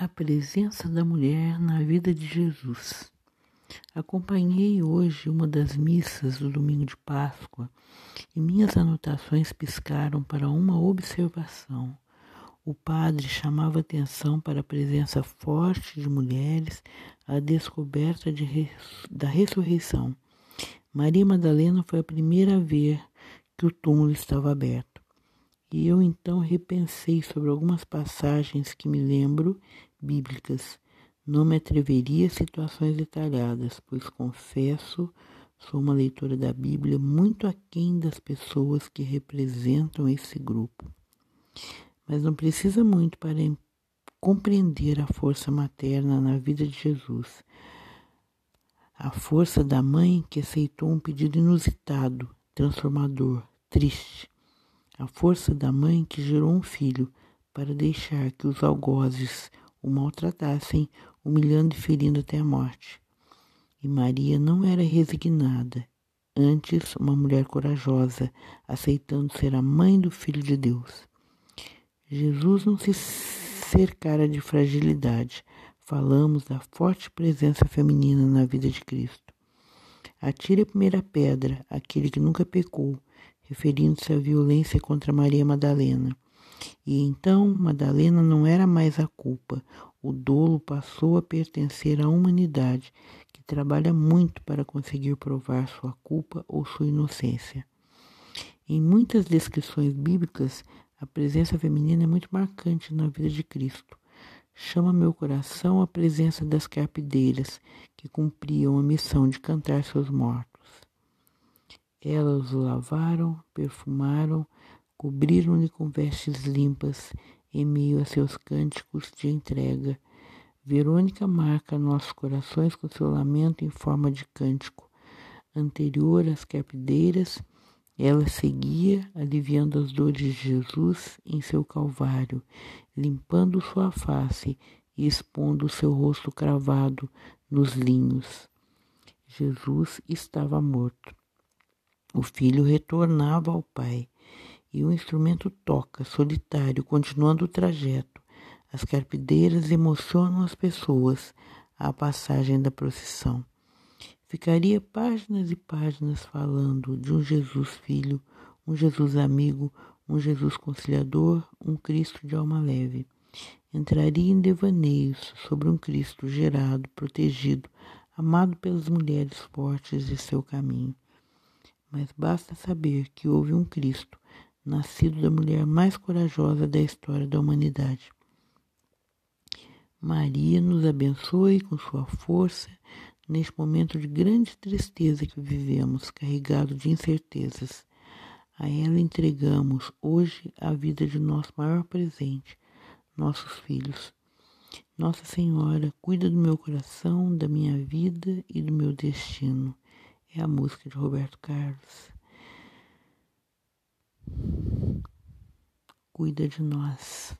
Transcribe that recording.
A presença da mulher na vida de Jesus. Acompanhei hoje uma das missas do domingo de Páscoa e minhas anotações piscaram para uma observação. O padre chamava atenção para a presença forte de mulheres à descoberta de, da ressurreição. Maria Madalena foi a primeira a ver que o túmulo estava aberto. E eu então repensei sobre algumas passagens que me lembro bíblicas. Não me atreveria a situações detalhadas, pois confesso, sou uma leitora da Bíblia muito aquém das pessoas que representam esse grupo. Mas não precisa muito para compreender a força materna na vida de Jesus. A força da mãe que aceitou um pedido inusitado, transformador, triste a força da mãe que gerou um filho para deixar que os algozes o maltratassem, humilhando e ferindo até a morte. E Maria não era resignada, antes uma mulher corajosa, aceitando ser a mãe do Filho de Deus. Jesus não se cercara de fragilidade. Falamos da forte presença feminina na vida de Cristo. Atire a primeira pedra, aquele que nunca pecou, referindo-se à violência contra Maria Madalena. E então Madalena não era mais a culpa, o dolo passou a pertencer à humanidade, que trabalha muito para conseguir provar sua culpa ou sua inocência. Em muitas descrições bíblicas, a presença feminina é muito marcante na vida de Cristo. Chama meu coração a presença das carpideiras, que cumpriam a missão de cantar seus mortos. Elas o lavaram, perfumaram, cobriram-lhe com vestes limpas em meio a seus cânticos de entrega. Verônica marca nossos corações com seu lamento em forma de cântico. Anterior às carpideiras, ela seguia, aliviando as dores de Jesus em seu calvário, limpando sua face e expondo seu rosto cravado nos linhos. Jesus estava morto. O filho retornava ao pai e o instrumento toca, solitário, continuando o trajeto. As carpideiras emocionam as pessoas à passagem da procissão. Ficaria páginas e páginas falando de um Jesus filho, um Jesus amigo, um Jesus conciliador, um Cristo de alma leve. Entraria em devaneios sobre um Cristo gerado, protegido, amado pelas mulheres fortes de seu caminho mas basta saber que houve um Cristo, nascido da mulher mais corajosa da história da humanidade. Maria nos abençoe com sua força neste momento de grande tristeza que vivemos, carregado de incertezas. A ela entregamos hoje a vida de nosso maior presente, nossos filhos. Nossa Senhora, cuida do meu coração, da minha vida e do meu destino é a música de Roberto Carlos. Cuida de nós.